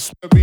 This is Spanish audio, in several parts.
It's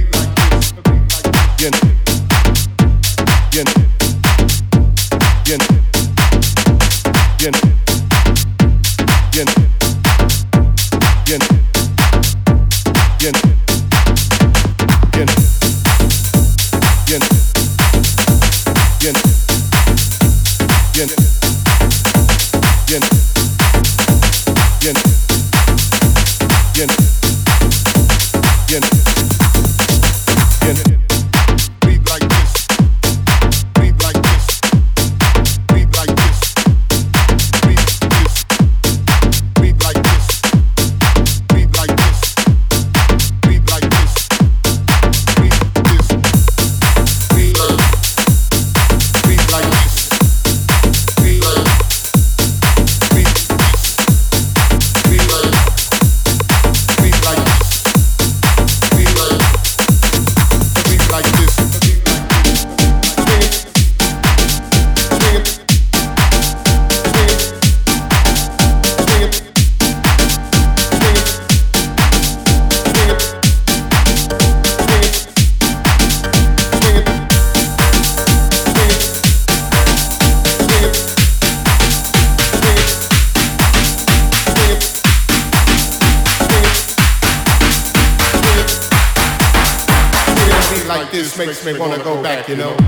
makes me wanna go back, you know.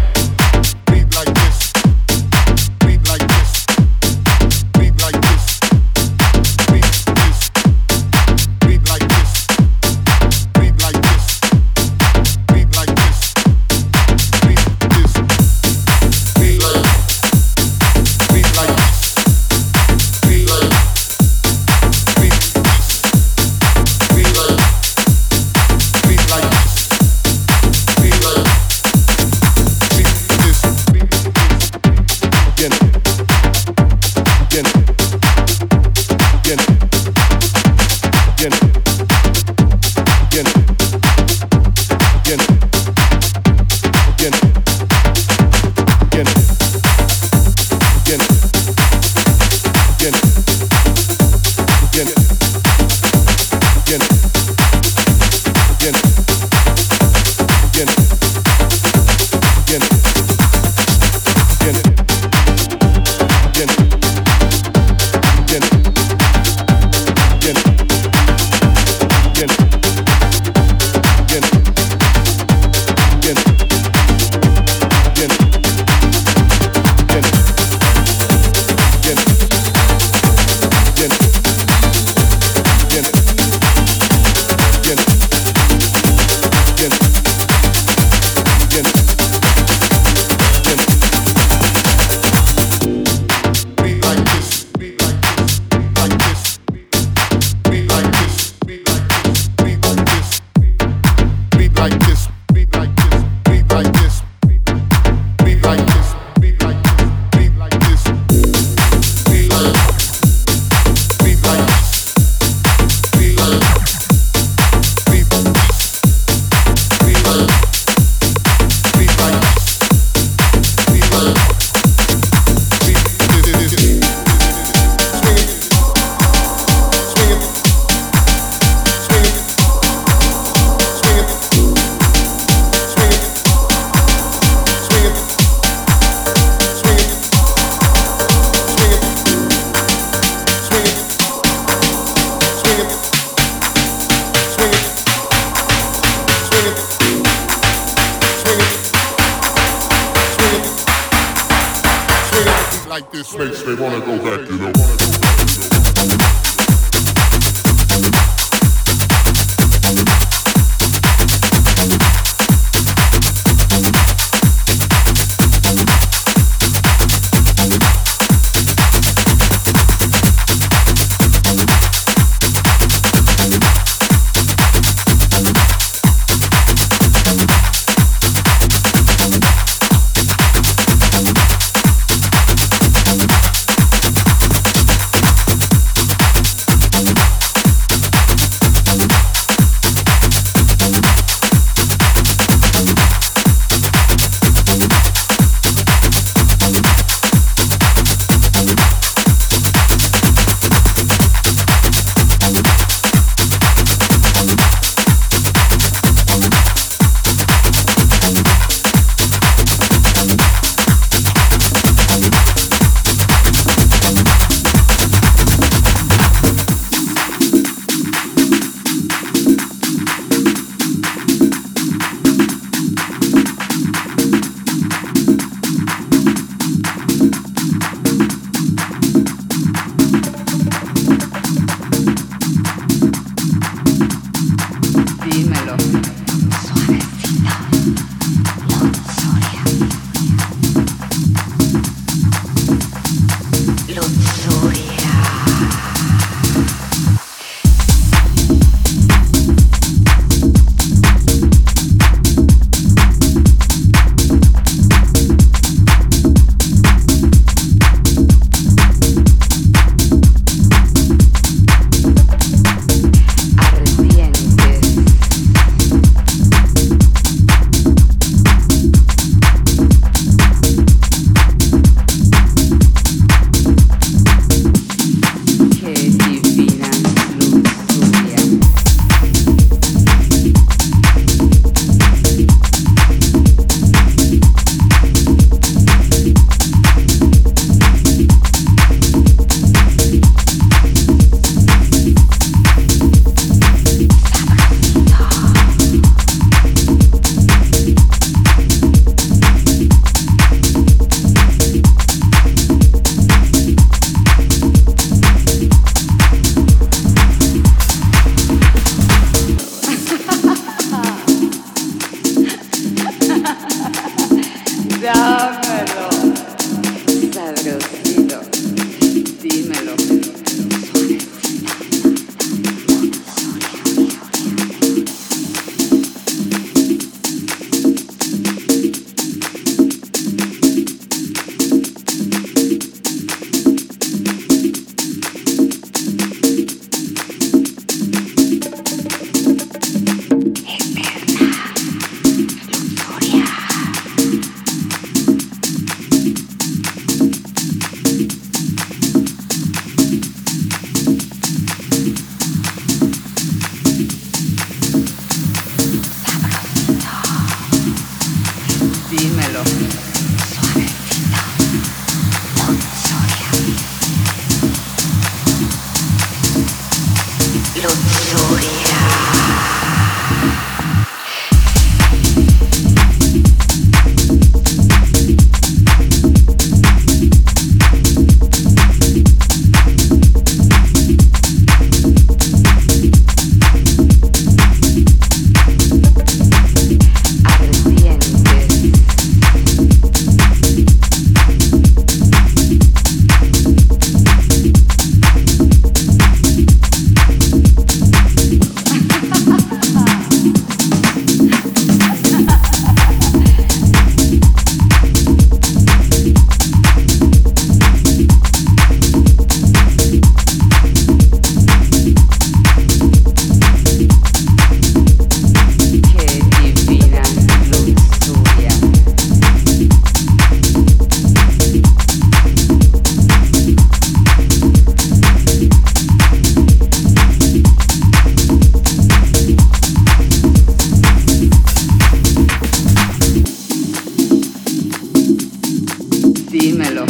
Dímelo.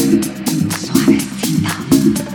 Suavecito.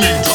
money.